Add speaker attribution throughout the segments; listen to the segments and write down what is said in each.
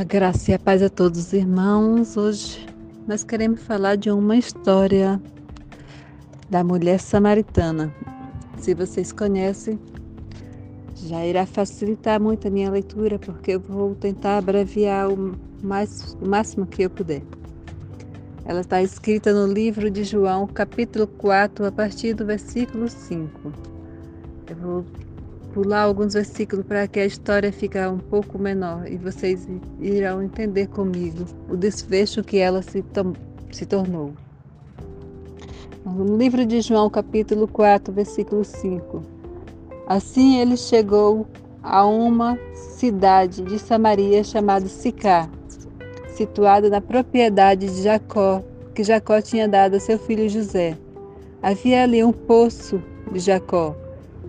Speaker 1: A graça e a paz a todos os irmãos. Hoje nós queremos falar de uma história da mulher samaritana. Se vocês conhecem, já irá facilitar muito a minha leitura, porque eu vou tentar abreviar o, mais, o máximo que eu puder. Ela está escrita no livro de João, capítulo 4, a partir do versículo 5. Eu vou pular alguns versículos para que a história fique um pouco menor e vocês irão entender comigo o desfecho que ela se, se tornou. No livro de João, capítulo 4, versículo 5. Assim ele chegou a uma cidade de Samaria chamada Sicá, situada na propriedade de Jacó, que Jacó tinha dado a seu filho José. Havia ali um poço de Jacó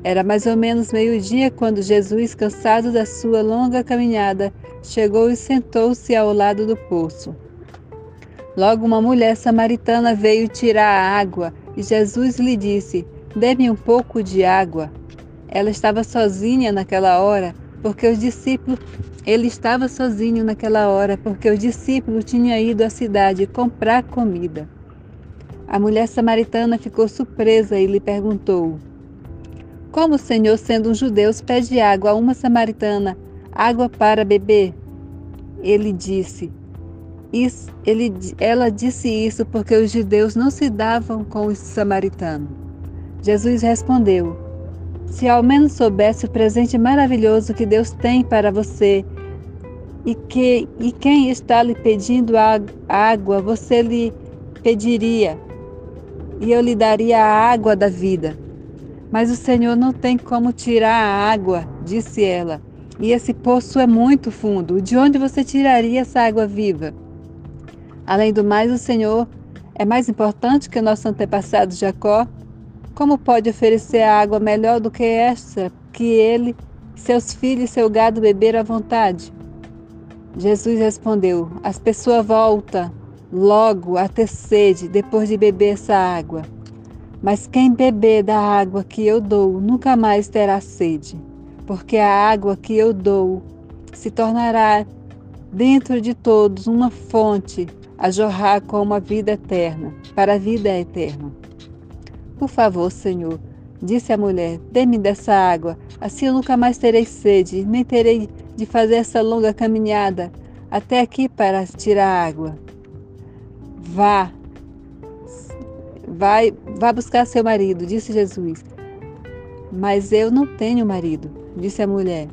Speaker 1: era mais ou menos meio-dia quando Jesus, cansado da sua longa caminhada, chegou e sentou-se ao lado do poço. Logo uma mulher samaritana veio tirar a água e Jesus lhe disse: Dê-me um pouco de água. Ela estava sozinha naquela hora, porque os discípulos ele estava sozinho naquela hora, porque os discípulos tinham ido à cidade comprar comida. A mulher samaritana ficou surpresa e lhe perguntou: como o Senhor, sendo um judeu, pede água a uma samaritana, água para beber? Ele disse. Isso, ele, ela disse isso porque os judeus não se davam com os samaritanos. Jesus respondeu: Se ao menos soubesse o presente maravilhoso que Deus tem para você e, que, e quem está lhe pedindo água, você lhe pediria, e eu lhe daria a água da vida. Mas o Senhor não tem como tirar a água, disse ela. E esse poço é muito fundo. De onde você tiraria essa água viva? Além do mais, o Senhor é mais importante que o nosso antepassado Jacó. Como pode oferecer água melhor do que esta, que ele, seus filhos e seu gado beber à vontade? Jesus respondeu: As pessoas voltam logo a ter sede depois de beber essa água. Mas quem beber da água que eu dou nunca mais terá sede, porque a água que eu dou se tornará dentro de todos uma fonte a jorrar como a vida eterna, para a vida eterna. Por favor, Senhor, disse a mulher, dê-me dessa água, assim eu nunca mais terei sede, nem terei de fazer essa longa caminhada até aqui para tirar água. Vá, Vai, vá buscar seu marido, disse Jesus. Mas eu não tenho marido, disse a mulher.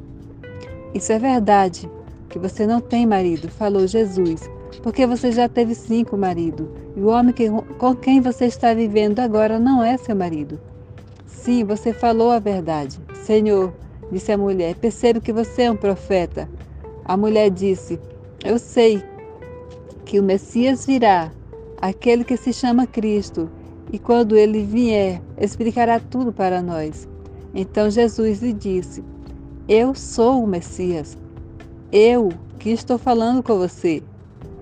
Speaker 1: Isso é verdade, que você não tem marido, falou Jesus, porque você já teve cinco maridos, e o homem que, com quem você está vivendo agora não é seu marido. Sim, você falou a verdade. Senhor, disse a mulher, percebo que você é um profeta. A mulher disse: Eu sei que o Messias virá, aquele que se chama Cristo, e quando ele vier, explicará tudo para nós. Então Jesus lhe disse: Eu sou o Messias. Eu que estou falando com você.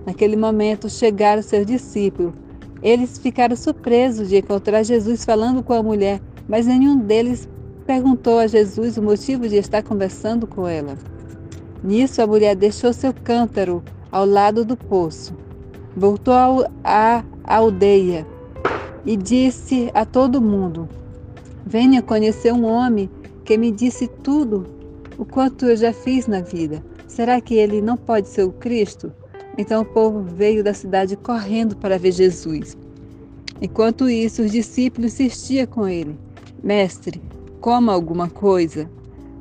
Speaker 1: Naquele momento chegaram seus discípulos. Eles ficaram surpresos de encontrar Jesus falando com a mulher, mas nenhum deles perguntou a Jesus o motivo de estar conversando com ela. Nisso, a mulher deixou seu cântaro ao lado do poço. Voltou à aldeia e disse a todo mundo: Venha conhecer um homem que me disse tudo o quanto eu já fiz na vida. Será que ele não pode ser o Cristo? Então o povo veio da cidade correndo para ver Jesus. Enquanto isso, os discípulos insistiam com ele: Mestre, coma alguma coisa.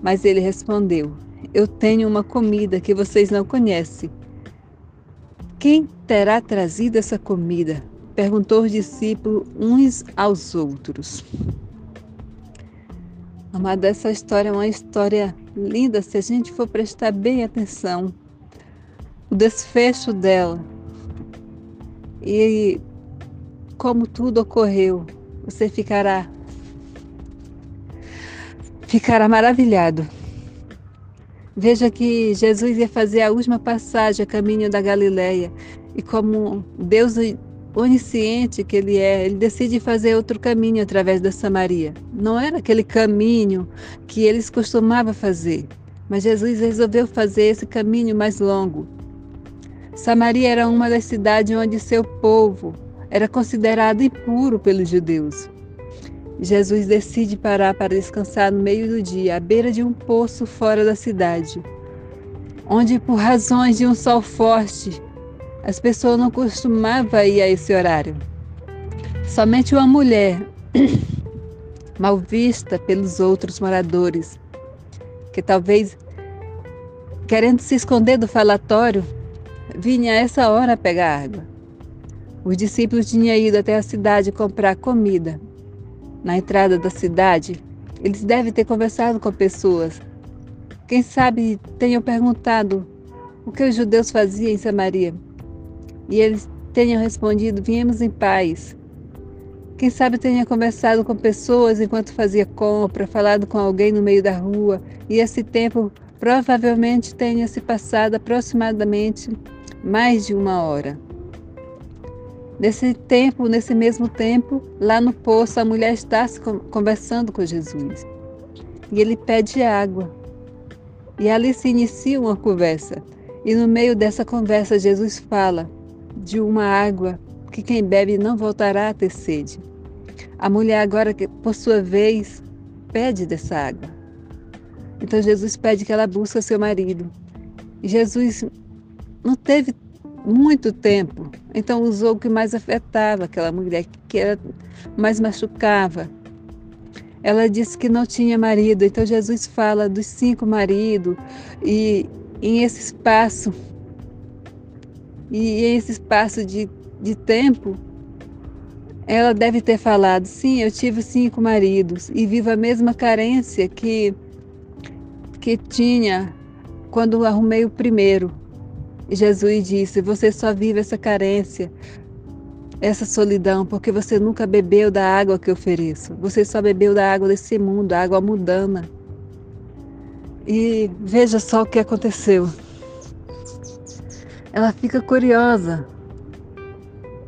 Speaker 1: Mas ele respondeu: Eu tenho uma comida que vocês não conhecem. Quem terá trazido essa comida? Perguntou os discípulos uns aos outros. Amada, essa história é uma história linda se a gente for prestar bem atenção. O desfecho dela e como tudo ocorreu, você ficará ficará maravilhado. Veja que Jesus ia fazer a última passagem a caminho da Galileia e como Deus onisciente que ele é, ele decide fazer outro caminho através da Samaria. Não era aquele caminho que eles costumavam fazer, mas Jesus resolveu fazer esse caminho mais longo. Samaria era uma das cidades onde seu povo era considerado impuro pelos judeus. Jesus decide parar para descansar no meio do dia, à beira de um poço fora da cidade, onde, por razões de um sol forte, as pessoas não costumavam ir a esse horário. Somente uma mulher, mal vista pelos outros moradores, que talvez querendo se esconder do falatório, vinha a essa hora pegar água. Os discípulos tinham ido até a cidade comprar comida na entrada da cidade, eles devem ter conversado com pessoas. Quem sabe tenham perguntado o que os judeus faziam em Samaria. E eles tenham respondido: Viemos em paz. Quem sabe tenha conversado com pessoas enquanto fazia compra, falado com alguém no meio da rua, e esse tempo provavelmente tenha se passado aproximadamente mais de uma hora. Nesse tempo, nesse mesmo tempo, lá no poço, a mulher está conversando com Jesus. E ele pede água. E ali se inicia uma conversa. E no meio dessa conversa, Jesus fala de uma água que quem bebe não voltará a ter sede. A mulher, agora, por sua vez, pede dessa água. Então Jesus pede que ela busque seu marido. Jesus não teve muito tempo. Então usou o que mais afetava aquela mulher, que era, mais machucava. Ela disse que não tinha marido, então Jesus fala dos cinco maridos e em esse espaço e esse espaço de, de tempo ela deve ter falado: sim, eu tive cinco maridos e vivo a mesma carência que que tinha quando arrumei o primeiro. Jesus disse: Você só vive essa carência, essa solidão, porque você nunca bebeu da água que eu ofereço. Você só bebeu da água desse mundo, a água mudana. E veja só o que aconteceu. Ela fica curiosa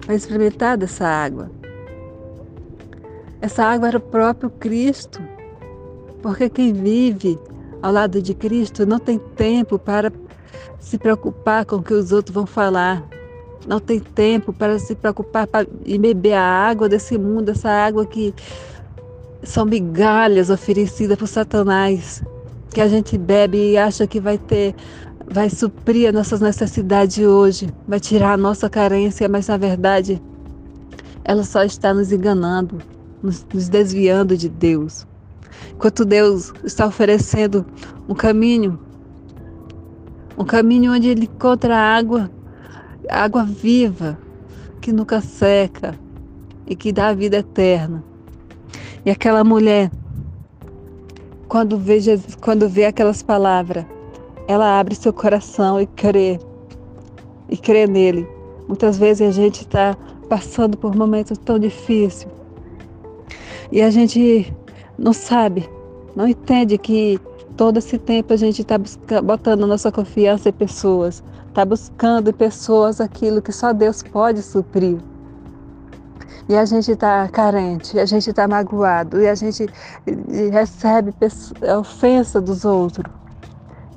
Speaker 1: para experimentar dessa água. Essa água era o próprio Cristo, porque quem vive ao lado de Cristo não tem tempo para se preocupar com o que os outros vão falar. Não tem tempo para se preocupar e beber a água desse mundo, essa água que são migalhas oferecidas por Satanás, que a gente bebe e acha que vai ter, vai suprir as nossas necessidades hoje, vai tirar a nossa carência, mas na verdade ela só está nos enganando, nos, nos desviando de Deus. Enquanto Deus está oferecendo um caminho um caminho onde ele encontra água, água viva, que nunca seca e que dá a vida eterna. E aquela mulher, quando vê, Jesus, quando vê aquelas palavras, ela abre seu coração e crê, e crê nele. Muitas vezes a gente está passando por momentos tão difíceis e a gente não sabe, não entende que todo esse tempo a gente está botando nossa confiança em pessoas, está buscando em pessoas aquilo que só Deus pode suprir. E a gente está carente, a gente está magoado, e a gente recebe ofensa dos outros.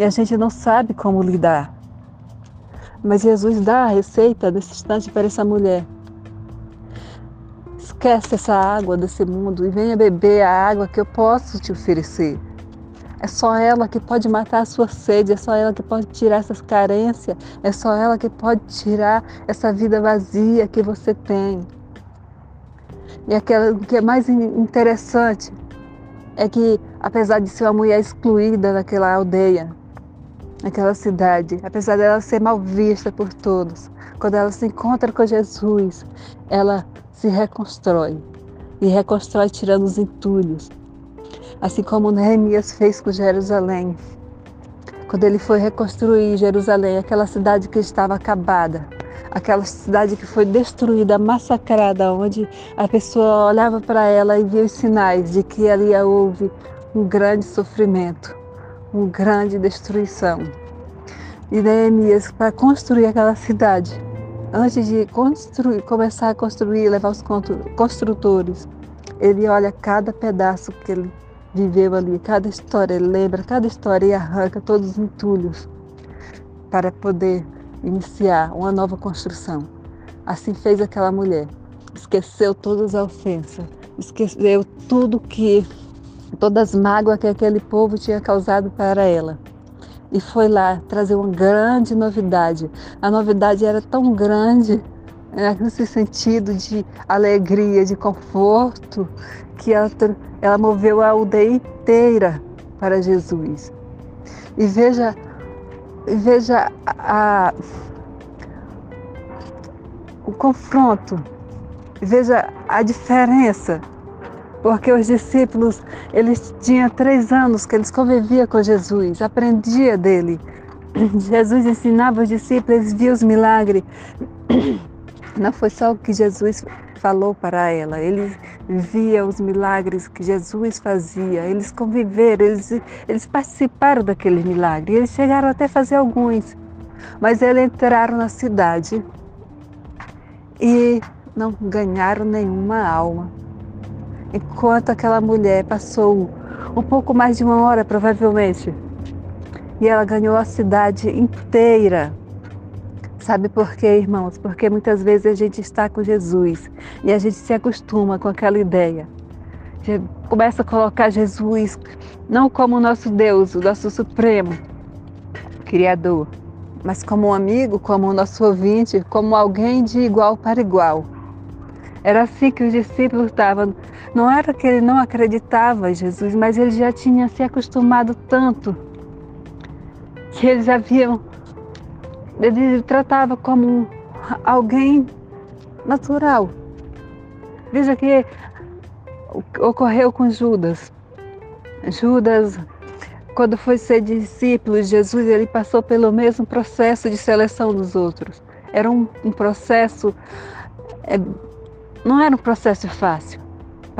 Speaker 1: E a gente não sabe como lidar. Mas Jesus dá a receita nesse instante para essa mulher. Esquece essa água desse mundo e venha beber a água que eu posso te oferecer. É só ela que pode matar a sua sede, é só ela que pode tirar essas carências, é só ela que pode tirar essa vida vazia que você tem. E aquela, o que é mais interessante é que, apesar de ser uma mulher excluída daquela aldeia, naquela cidade, apesar dela ser mal vista por todos, quando ela se encontra com Jesus, ela se reconstrói. E reconstrói tirando os entulhos, assim como Neemias fez com Jerusalém. Quando ele foi reconstruir Jerusalém, aquela cidade que estava acabada, aquela cidade que foi destruída, massacrada, onde a pessoa olhava para ela e via os sinais de que ali houve um grande sofrimento, uma grande destruição. E Neemias, para construir aquela cidade, antes de construir, começar a construir, levar os construtores, ele olha cada pedaço que ele viveu ali, cada história, ele lembra cada história e arranca todos os entulhos para poder iniciar uma nova construção. Assim fez aquela mulher. Esqueceu todas as ofensas, esqueceu tudo que, todas as mágoas que aquele povo tinha causado para ela. E foi lá trazer uma grande novidade. A novidade era tão grande, né, nesse sentido de alegria, de conforto, que ela, ela moveu a aldeia inteira para Jesus. E veja, veja a, o confronto, veja a diferença, porque os discípulos, eles tinham três anos que eles conviviam com Jesus, aprendia dele. Jesus ensinava os discípulos, eles os milagres. Não foi só o que Jesus falou para ela, eles via os milagres que Jesus fazia, eles conviveram, eles, eles participaram daquele milagre, eles chegaram até a fazer alguns, mas eles entraram na cidade e não ganharam nenhuma alma. Enquanto aquela mulher passou um pouco mais de uma hora, provavelmente, e ela ganhou a cidade inteira. Sabe por quê, irmãos? Porque muitas vezes a gente está com Jesus e a gente se acostuma com aquela ideia. Começa a colocar Jesus não como o nosso Deus, o nosso Supremo, Criador, mas como um amigo, como o nosso ouvinte, como alguém de igual para igual. Era assim que os discípulos estavam. Não era que ele não acreditava em Jesus, mas ele já tinha se acostumado tanto que eles haviam. Ele tratava como alguém natural. Veja que ocorreu com Judas. Judas quando foi ser discípulo de Jesus, ele passou pelo mesmo processo de seleção dos outros. Era um, um processo, é, não era um processo fácil.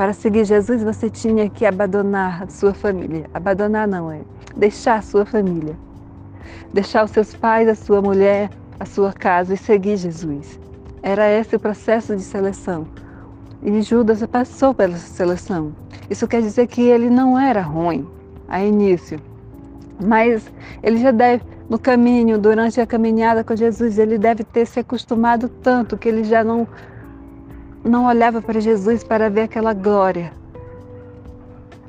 Speaker 1: Para seguir Jesus, você tinha que abandonar sua família. Abandonar não é deixar a sua família, deixar os seus pais, a sua mulher, a sua casa e seguir Jesus. Era esse o processo de seleção. E Judas passou pela seleção. Isso quer dizer que ele não era ruim, a início. Mas ele já deve, no caminho, durante a caminhada com Jesus, ele deve ter se acostumado tanto que ele já não, não olhava para Jesus para ver aquela glória,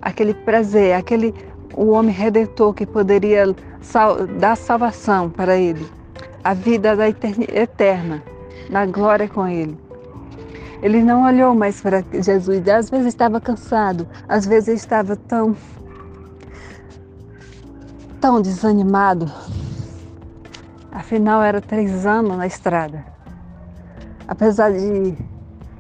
Speaker 1: aquele prazer, aquele o homem redentor que poderia sal, dar salvação para ele, a vida da eterna, na glória com ele. Ele não olhou mais para Jesus, às vezes estava cansado, às vezes estava tão tão desanimado. Afinal, era três anos na estrada. Apesar de,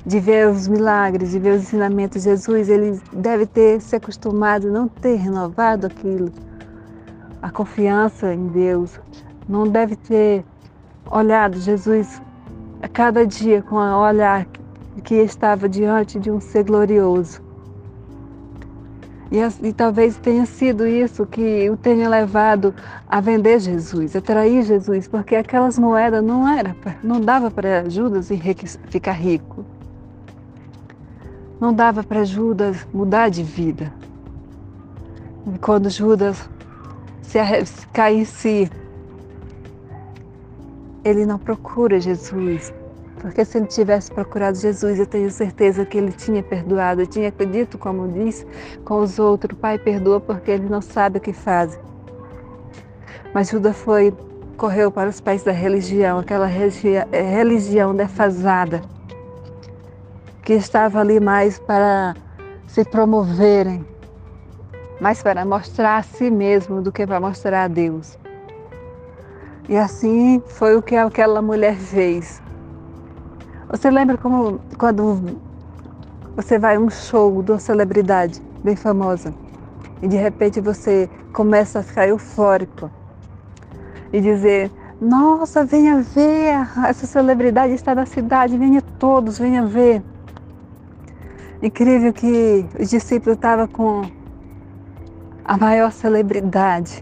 Speaker 1: de ver os milagres, de ver os ensinamentos de Jesus, ele deve ter se acostumado, não ter renovado aquilo, a confiança em Deus. Não deve ter olhado Jesus a cada dia com o olhar que estava diante de um ser glorioso. E, e, talvez tenha sido isso que o tenha levado a vender Jesus, a trair Jesus, porque aquelas moedas não era, não dava para Judas ficar rico. Não dava para Judas mudar de vida. E quando Judas se cai em si, ele não procura Jesus, porque se ele tivesse procurado Jesus, eu tenho certeza que ele tinha perdoado, eu tinha acredito, como diz, com os outros, Pai, perdoa porque ele não sabe o que faz. Mas Judas foi, correu para os pais da religião, aquela religião defasada, que estava ali mais para se promoverem, mais para mostrar a si mesmo do que para mostrar a Deus. E assim foi o que aquela mulher fez. Você lembra como quando você vai a um show de uma celebridade bem famosa e de repente você começa a ficar eufórico e dizer: Nossa, venha ver, essa celebridade está na cidade, venha todos, venha ver. Incrível que os discípulos estavam com a maior celebridade,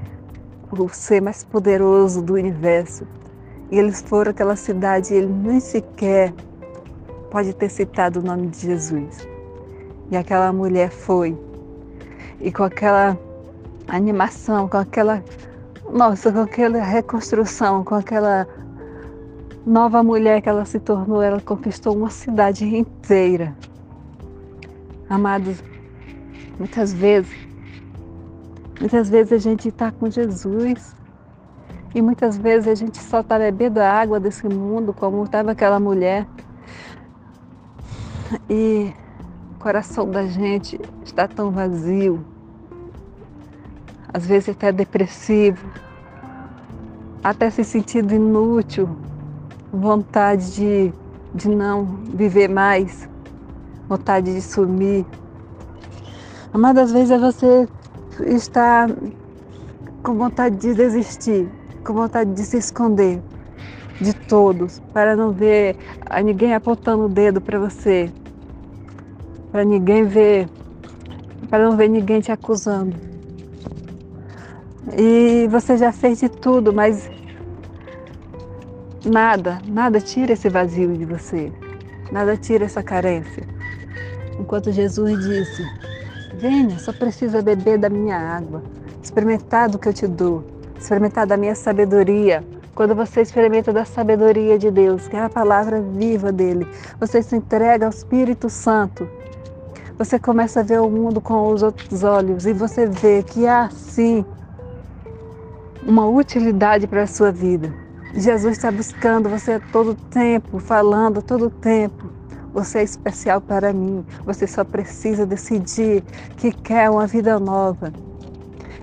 Speaker 1: o ser mais poderoso do universo. E eles foram àquela cidade e ele nem sequer pode ter citado o nome de Jesus. E aquela mulher foi. E com aquela animação, com aquela. Nossa, com aquela reconstrução, com aquela nova mulher que ela se tornou, ela conquistou uma cidade inteira. Amados, muitas vezes, muitas vezes a gente está com Jesus e muitas vezes a gente só está bebendo a água desse mundo, como estava aquela mulher. E o coração da gente está tão vazio, às vezes até depressivo, até se sentindo inútil, vontade de, de não viver mais, vontade de sumir. Amadas vezes é você estar com vontade de desistir, com vontade de se esconder de todos, para não ver a ninguém apontando o dedo para você, para ninguém ver, para não ver ninguém te acusando. E você já fez de tudo, mas nada, nada tira esse vazio de você. Nada tira essa carência. Enquanto Jesus disse: Venha, só precisa beber da minha água, experimentar do que eu te dou, experimentar da minha sabedoria. Quando você experimenta da sabedoria de Deus, que é a palavra viva dele, você se entrega ao Espírito Santo. Você começa a ver o mundo com os outros olhos e você vê que há sim uma utilidade para a sua vida. Jesus está buscando você todo tempo, falando todo tempo. Você é especial para mim. Você só precisa decidir que quer uma vida nova.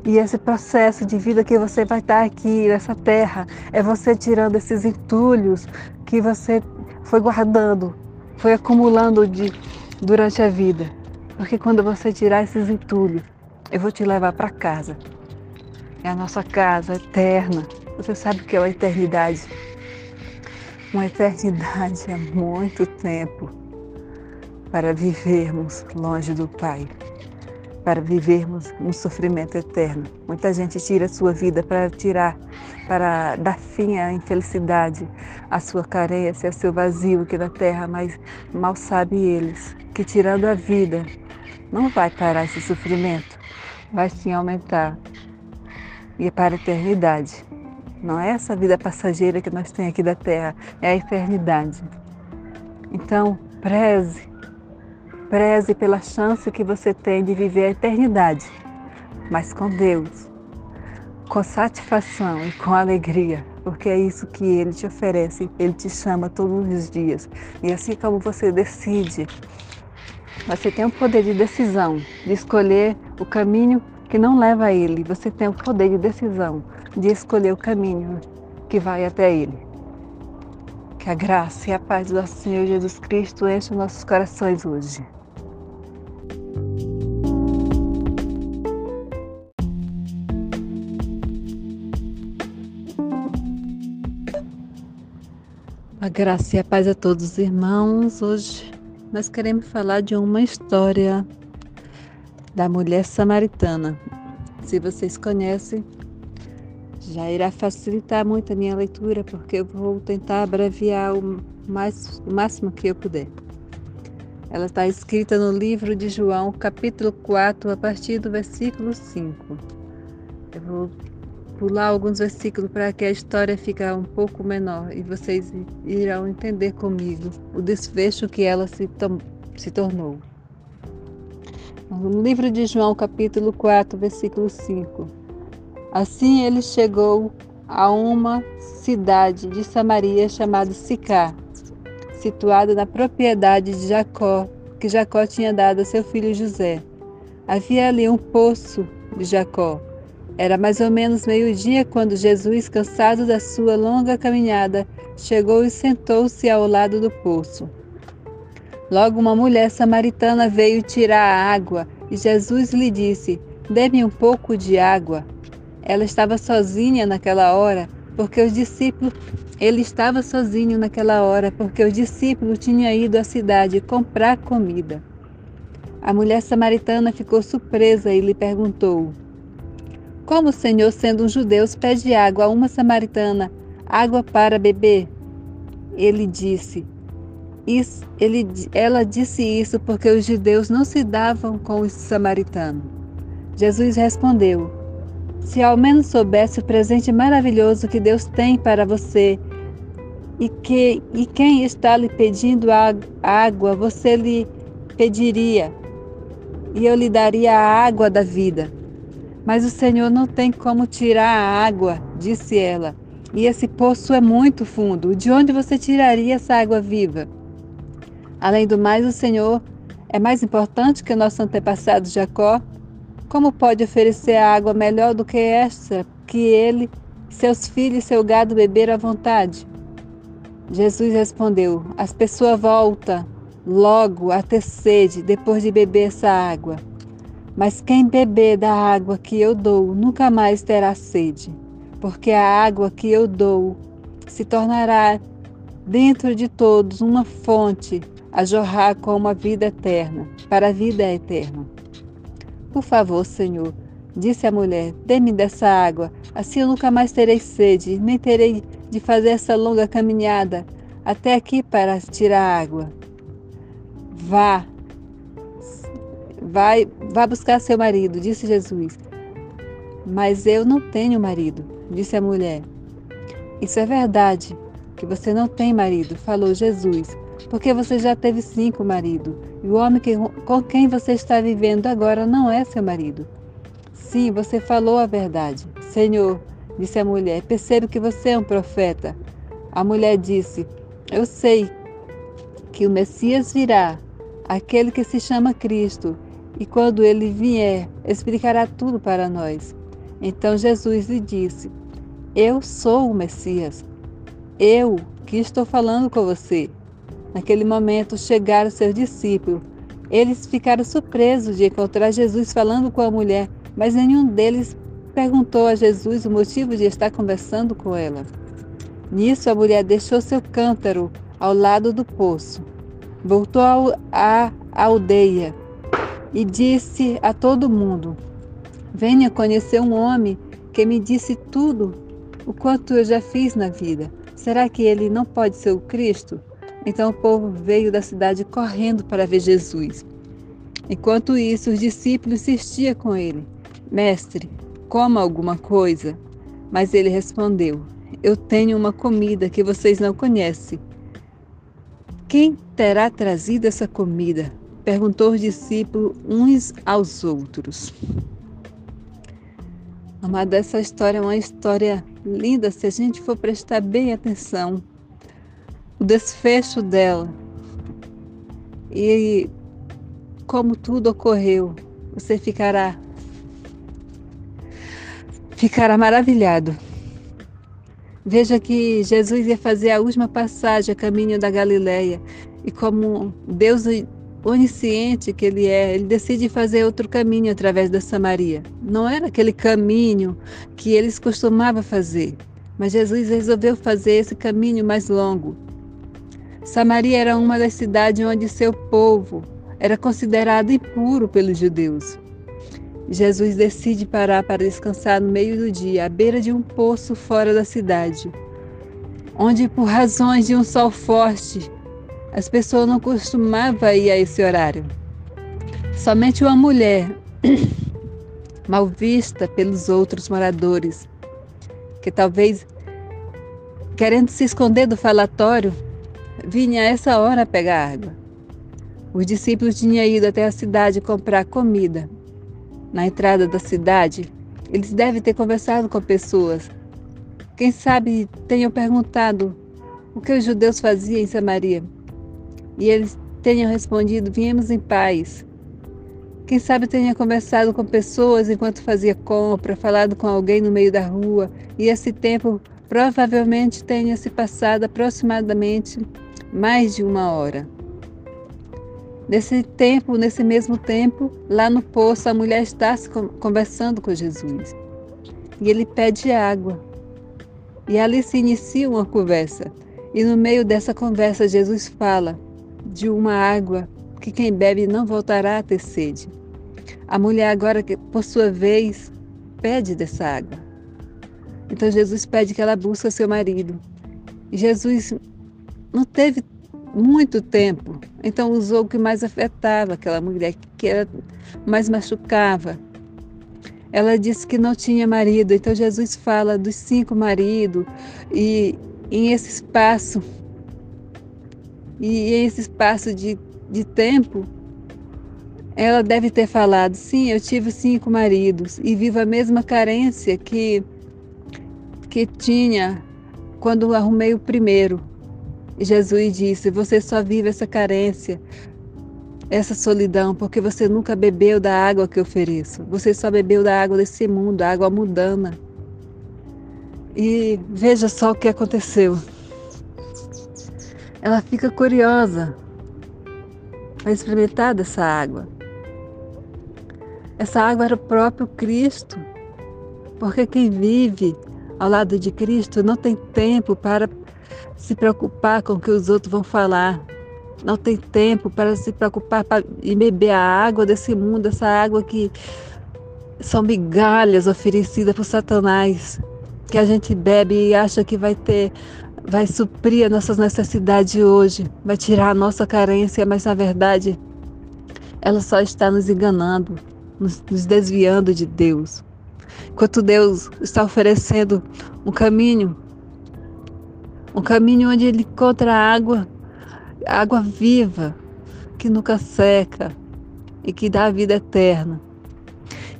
Speaker 1: E esse processo de vida que você vai estar aqui nessa terra é você tirando esses entulhos que você foi guardando, foi acumulando de, durante a vida. Porque quando você tirar esses entulhos, eu vou te levar para casa é a nossa casa eterna. Você sabe o que é a eternidade? Uma eternidade é muito tempo para vivermos longe do Pai, para vivermos um sofrimento eterno. Muita gente tira a sua vida para tirar, para dar fim à infelicidade, à sua carência, ao seu vazio aqui na terra, mas mal sabe eles que tirando a vida não vai parar esse sofrimento, vai sim aumentar e é para a eternidade. Não é essa vida passageira que nós temos aqui da terra, é a eternidade. Então, preze, preze pela chance que você tem de viver a eternidade, mas com Deus, com satisfação e com alegria, porque é isso que Ele te oferece, Ele te chama todos os dias. E assim como você decide, você tem o poder de decisão, de escolher o caminho que não leva a Ele. Você tem o poder de decisão de escolher o caminho que vai até Ele. Que a graça e a paz do nosso Senhor Jesus Cristo enchem nossos corações hoje. A graça e a paz a todos os irmãos. Hoje nós queremos falar de uma história da mulher samaritana. Se vocês conhecem, já irá facilitar muito a minha leitura, porque eu vou tentar abreviar o, mais, o máximo que eu puder. Ela está escrita no livro de João, capítulo 4, a partir do versículo 5. Eu vou pular alguns versículos para que a história fique um pouco menor e vocês irão entender comigo o desfecho que ela se, se tornou. No livro de João, capítulo 4, versículo 5. Assim ele chegou a uma cidade de Samaria chamada Sicá, situada na propriedade de Jacó, que Jacó tinha dado a seu filho José. Havia ali um poço de Jacó. Era mais ou menos meio-dia quando Jesus, cansado da sua longa caminhada, chegou e sentou-se ao lado do poço. Logo uma mulher samaritana veio tirar a água e Jesus lhe disse: Dê-me um pouco de água. Ela estava sozinha naquela hora, porque os discípulos. Ele estava sozinho naquela hora, porque os discípulos tinham ido à cidade comprar comida. A mulher samaritana ficou surpresa e lhe perguntou: Como o Senhor, sendo um judeu, pede água a uma samaritana, água para beber? Ele disse: isso, ele, ela disse isso porque os judeus não se davam com os samaritanos. Jesus respondeu: Se ao menos soubesse o presente maravilhoso que Deus tem para você, e, que, e quem está lhe pedindo água, você lhe pediria, e eu lhe daria a água da vida. Mas o Senhor não tem como tirar a água, disse ela. E esse poço é muito fundo. De onde você tiraria essa água viva? Além do mais, o Senhor é mais importante que o nosso antepassado Jacó. Como pode oferecer água melhor do que esta que ele, seus filhos e seu gado beber à vontade? Jesus respondeu: As pessoas voltam logo a ter sede depois de beber essa água. Mas quem beber da água que eu dou nunca mais terá sede, porque a água que eu dou se tornará dentro de todos uma fonte a jorrar com uma vida eterna, para a vida eterna. Por favor, Senhor, disse a mulher, dê-me dessa água, assim eu nunca mais terei sede, nem terei de fazer essa longa caminhada até aqui para tirar água. Vá, vai, vá buscar seu marido, disse Jesus. Mas eu não tenho marido, disse a mulher. Isso é verdade, que você não tem marido, falou Jesus, porque você já teve cinco maridos, e o homem que, com quem você está vivendo agora não é seu marido. Sim, você falou a verdade. Senhor, disse a mulher, percebo que você é um profeta. A mulher disse: Eu sei que o Messias virá, aquele que se chama Cristo, e quando ele vier, explicará tudo para nós. Então Jesus lhe disse: Eu sou o Messias. Eu que estou falando com você. Naquele momento chegaram seus discípulos. Eles ficaram surpresos de encontrar Jesus falando com a mulher, mas nenhum deles perguntou a Jesus o motivo de estar conversando com ela. Nisso, a mulher deixou seu cântaro ao lado do poço, voltou à aldeia e disse a todo mundo: Venha conhecer um homem que me disse tudo o quanto eu já fiz na vida. Será que ele não pode ser o Cristo? Então o povo veio da cidade correndo para ver Jesus. Enquanto isso, os discípulos insistiam com ele: Mestre, coma alguma coisa. Mas ele respondeu: Eu tenho uma comida que vocês não conhecem. Quem terá trazido essa comida? perguntou os discípulos uns aos outros. Amada, essa história é uma história linda se a gente for prestar bem atenção. O desfecho dela e como tudo ocorreu, você ficará ficará maravilhado. Veja que Jesus ia fazer a última passagem a caminho da Galileia e como Deus onisciente que ele é, ele decide fazer outro caminho através da Samaria. Não era aquele caminho que eles costumavam fazer, mas Jesus resolveu fazer esse caminho mais longo. Samaria era uma das cidades onde seu povo era considerado impuro pelos judeus. Jesus decide parar para descansar no meio do dia, à beira de um poço fora da cidade, onde, por razões de um sol forte, as pessoas não costumavam ir a esse horário. Somente uma mulher, mal vista pelos outros moradores, que talvez querendo se esconder do falatório, vinha a essa hora pegar água. Os discípulos tinham ido até a cidade comprar comida na entrada da cidade, eles devem ter conversado com pessoas. Quem sabe tenham perguntado o que os judeus faziam em Samaria. E eles tenham respondido: Viemos em paz. Quem sabe tenha conversado com pessoas enquanto fazia compra, falado com alguém no meio da rua, e esse tempo provavelmente tenha se passado aproximadamente mais de uma hora. Nesse tempo, nesse mesmo tempo, lá no poço, a mulher está conversando com Jesus. E ele pede água. E ali se inicia uma conversa. E no meio dessa conversa, Jesus fala de uma água que quem bebe não voltará a ter sede. A mulher, agora, por sua vez, pede dessa água. Então Jesus pede que ela busque seu marido. Jesus não teve muito tempo. Então usou o que mais afetava aquela mulher, que era, mais machucava. Ela disse que não tinha marido, então Jesus fala dos cinco maridos e em esse espaço, e esse espaço de, de tempo, ela deve ter falado: sim, eu tive cinco maridos e vivo a mesma carência que, que tinha quando arrumei o primeiro. E Jesus disse: Você só vive essa carência, essa solidão, porque você nunca bebeu da água que eu ofereço. Você só bebeu da água desse mundo, a água mudana. E veja só o que aconteceu. Ela fica curiosa para experimentar dessa água. Essa água era o próprio Cristo, porque quem vive ao lado de Cristo não tem tempo para se preocupar com o que os outros vão falar. Não tem tempo para se preocupar e beber a água desse mundo, essa água que são migalhas oferecidas por Satanás, que a gente bebe e acha que vai ter, vai suprir as nossas necessidades hoje, vai tirar a nossa carência, mas na verdade ela só está nos enganando, nos, nos desviando de Deus. Enquanto Deus está oferecendo um caminho um caminho onde ele encontra água, água viva, que nunca seca e que dá a vida eterna.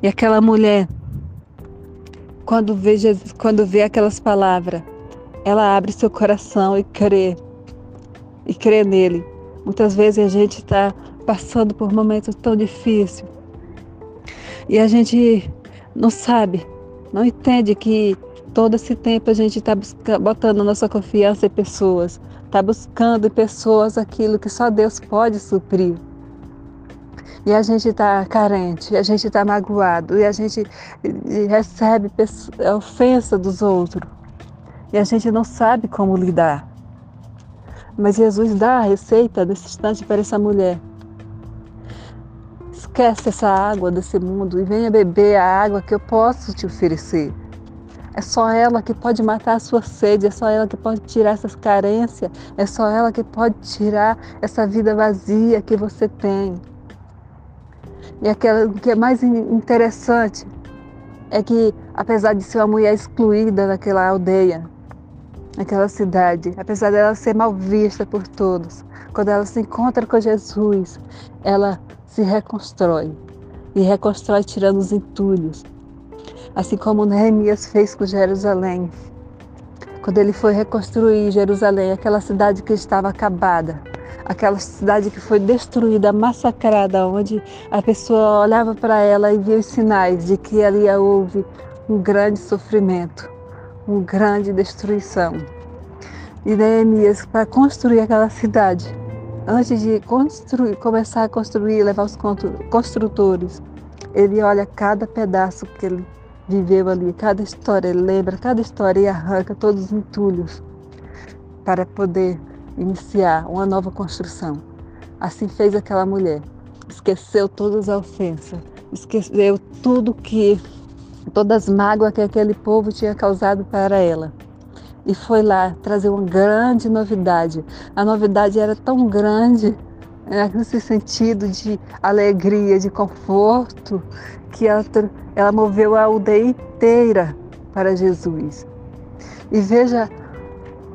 Speaker 1: E aquela mulher, quando vê, Jesus, quando vê aquelas palavras, ela abre seu coração e crê, e crê nele. Muitas vezes a gente está passando por momentos tão difíceis e a gente não sabe, não entende que todo esse tempo a gente está botando nossa confiança em pessoas, está buscando em pessoas aquilo que só Deus pode suprir. E a gente está carente, a gente está magoado, e a gente recebe a ofensa dos outros. E a gente não sabe como lidar. Mas Jesus dá a receita nesse instante para essa mulher. Esquece essa água desse mundo e venha beber a água que eu posso te oferecer. É só ela que pode matar a sua sede, é só ela que pode tirar essas carências, é só ela que pode tirar essa vida vazia que você tem. E aquela, que é mais interessante é que, apesar de ser uma mulher excluída daquela aldeia, naquela cidade, apesar dela ser mal vista por todos, quando ela se encontra com Jesus, ela se reconstrói e reconstrói tirando os entulhos, assim como Neemias fez com Jerusalém. Quando ele foi reconstruir Jerusalém, aquela cidade que estava acabada, aquela cidade que foi destruída, massacrada, onde a pessoa olhava para ela e via os sinais de que ali houve um grande sofrimento, uma grande destruição. E Neemias, para construir aquela cidade, antes de construir, começar a construir, levar os construtores, ele olha cada pedaço que ele viveu ali, cada história, ele lembra cada história e arranca todos os entulhos para poder iniciar uma nova construção. Assim fez aquela mulher. Esqueceu todas as ofensas, esqueceu tudo que, todas as mágoas que aquele povo tinha causado para ela. E foi lá trazer uma grande novidade. A novidade era tão grande, nesse sentido de alegria, de conforto, que ela ela moveu a aldeia inteira para Jesus. E veja,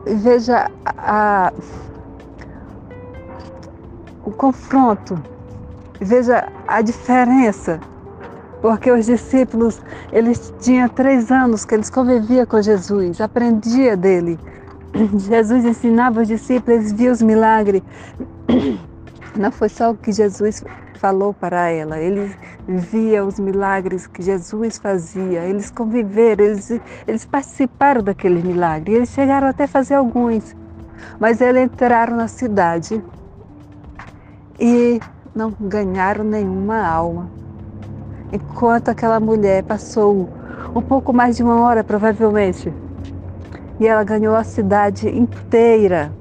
Speaker 1: veja a, o confronto, veja a diferença, porque os discípulos, eles tinham três anos que eles conviviam com Jesus, aprendia dele. Jesus ensinava os discípulos, eles viam os milagres. Não foi só o que Jesus falou para ela. Eles via os milagres que Jesus fazia. Eles conviveram, eles, eles participaram daquele milagre. Eles chegaram até a fazer alguns. Mas eles entraram na cidade e não ganharam nenhuma alma. Enquanto aquela mulher passou um pouco mais de uma hora, provavelmente, e ela ganhou a cidade inteira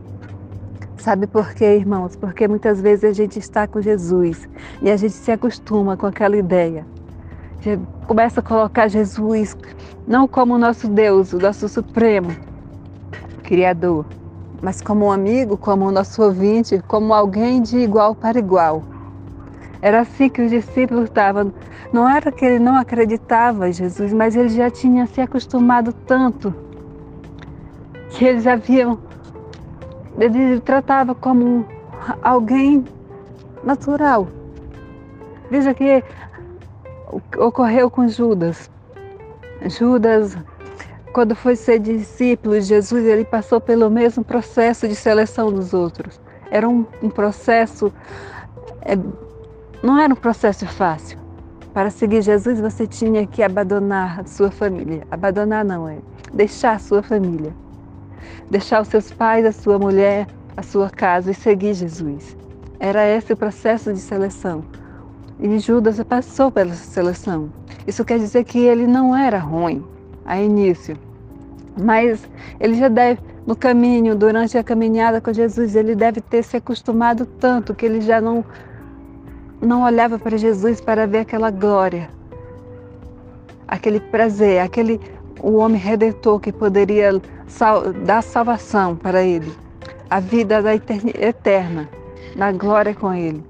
Speaker 1: Sabe por quê, irmãos? Porque muitas vezes a gente está com Jesus e a gente se acostuma com aquela ideia. Começa a colocar Jesus não como o nosso Deus, o nosso Supremo Criador, mas como um amigo, como o nosso ouvinte, como alguém de igual para igual. Era assim que os discípulos estavam. Não era que ele não acreditava em Jesus, mas ele já tinha se acostumado tanto que eles haviam, ele tratava como alguém natural. Veja que ocorreu com Judas. Judas, quando foi ser discípulo de Jesus, ele passou pelo mesmo processo de seleção dos outros. Era um, um processo, é, não era um processo fácil. Para seguir Jesus, você tinha que abandonar sua família. Abandonar não é deixar sua família. Deixar os seus pais, a sua mulher, a sua casa e seguir Jesus. Era esse o processo de seleção. E Judas passou pela seleção. Isso quer dizer que ele não era ruim a início, mas ele já deve, no caminho, durante a caminhada com Jesus, ele deve ter se acostumado tanto que ele já não não olhava para Jesus para ver aquela glória, aquele prazer, aquele o homem redentor que poderia sal, dar salvação para ele, a vida da eterna, na glória com ele.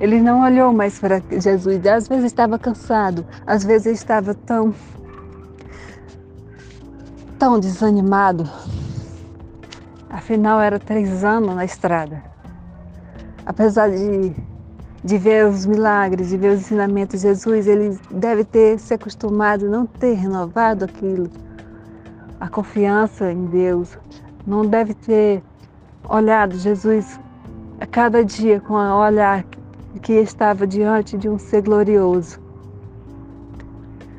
Speaker 1: Ele não olhou mais para Jesus. Às vezes estava cansado, às vezes estava tão tão desanimado. Afinal, era três anos na estrada. Apesar de de ver os milagres, de ver os ensinamentos de Jesus, ele deve ter se acostumado, não ter renovado aquilo, a confiança em Deus, não deve ter olhado Jesus a cada dia com o olhar que estava diante de um ser glorioso.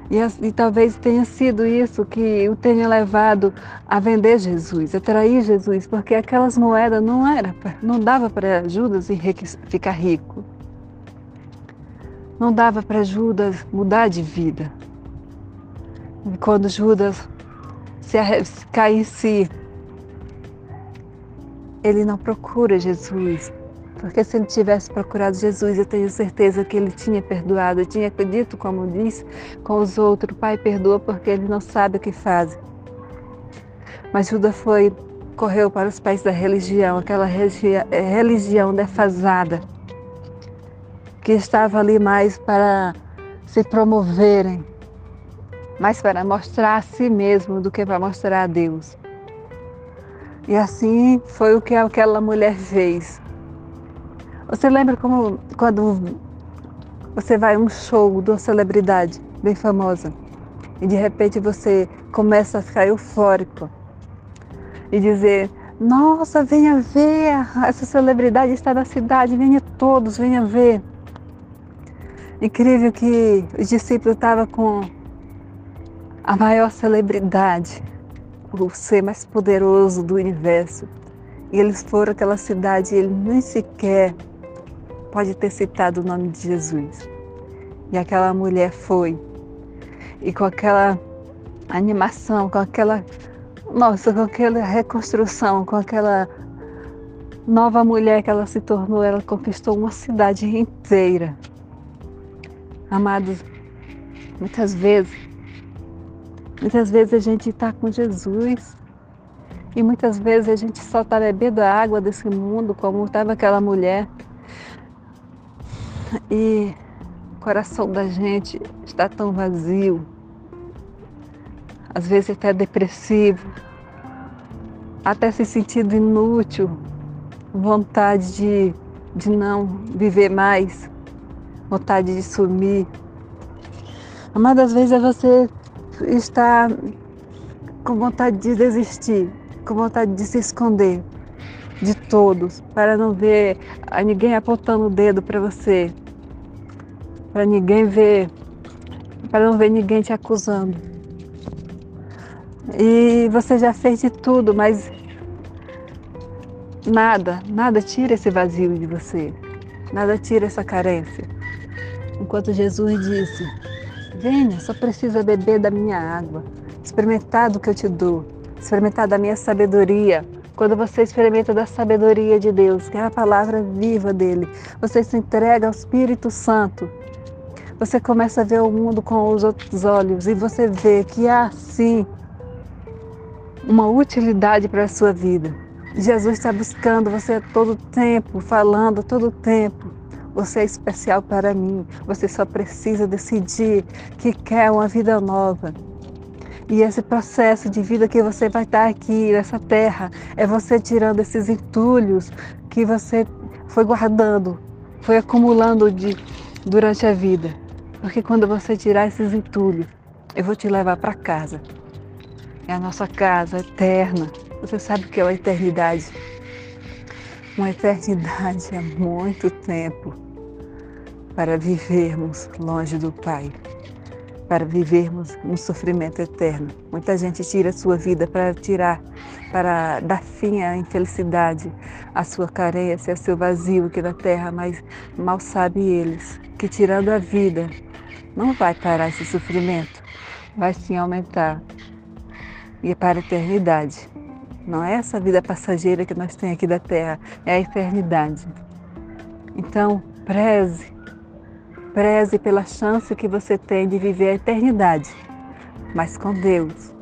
Speaker 1: E, e, talvez tenha sido isso que o tenha levado a vender Jesus, a trair Jesus, porque aquelas moedas não era, não dava para Judas ficar rico. Não dava para Judas mudar de vida. E quando Judas se cai em si, ele não procura Jesus. Porque se ele tivesse procurado Jesus, eu tenho certeza que ele tinha perdoado. Eu tinha acredito, como disse, com os outros. Pai, perdoa porque ele não sabe o que faz. Mas Judas foi, correu para os pais da religião, aquela religião defasada que estava ali mais para se promoverem, mais para mostrar a si mesmo do que para mostrar a Deus. E assim foi o que aquela mulher fez. Você lembra como quando você vai a um show de uma celebridade bem famosa e de repente você começa a ficar eufórico e dizer: Nossa, venha ver, essa celebridade está na cidade, venha todos, venha ver. Incrível que os discípulos estavam com a maior celebridade, o ser mais poderoso do universo. E eles foram àquela cidade e ele nem sequer pode ter citado o nome de Jesus. E aquela mulher foi. E com aquela animação, com aquela. Nossa, com aquela reconstrução, com aquela nova mulher que ela se tornou, ela conquistou uma cidade inteira. Amados, muitas vezes, muitas vezes a gente está com Jesus e muitas vezes a gente só está bebendo a água desse mundo, como estava aquela mulher. E o coração da gente está tão vazio, às vezes até depressivo, até se sentindo inútil, vontade de, de não viver mais vontade de sumir. Amadas vezes é você estar com vontade de desistir, com vontade de se esconder de todos, para não ver ninguém apontando o dedo para você, para ninguém ver, para não ver ninguém te acusando. E você já fez de tudo, mas nada, nada tira esse vazio de você, nada tira essa carência. Enquanto Jesus disse: Venha, só precisa beber da minha água, experimentar do que eu te dou, experimentar da minha sabedoria. Quando você experimenta da sabedoria de Deus, que é a palavra viva dele, você se entrega ao Espírito Santo. Você começa a ver o mundo com os outros olhos e você vê que há sim uma utilidade para a sua vida. Jesus está buscando você a todo tempo, falando a todo tempo. Você é especial para mim. Você só precisa decidir que quer uma vida nova. E esse processo de vida que você vai estar aqui nessa terra é você tirando esses entulhos que você foi guardando, foi acumulando de, durante a vida. Porque quando você tirar esses entulhos, eu vou te levar para casa. É a nossa casa eterna. Você sabe o que é a eternidade? Uma eternidade há muito tempo para vivermos longe do Pai, para vivermos um sofrimento eterno. Muita gente tira a sua vida para tirar, para dar fim à infelicidade, à sua carência, ao seu vazio aqui na terra, mas mal sabe eles que tirando a vida não vai parar esse sofrimento, vai sim aumentar e é para a eternidade. Não é essa vida passageira que nós temos aqui da terra, é a eternidade. Então, preze, preze pela chance que você tem de viver a eternidade, mas com Deus,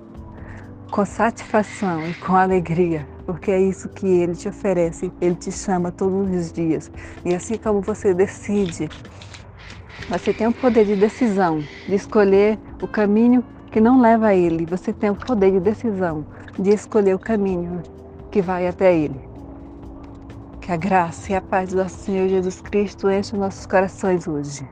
Speaker 1: com satisfação e com alegria, porque é isso que Ele te oferece, Ele te chama todos os dias. E assim como você decide, você tem o poder de decisão, de escolher o caminho que não leva a Ele. Você tem o poder de decisão de escolher o caminho que vai até Ele. Que a graça e a paz do nosso Senhor Jesus Cristo enchem nossos corações hoje.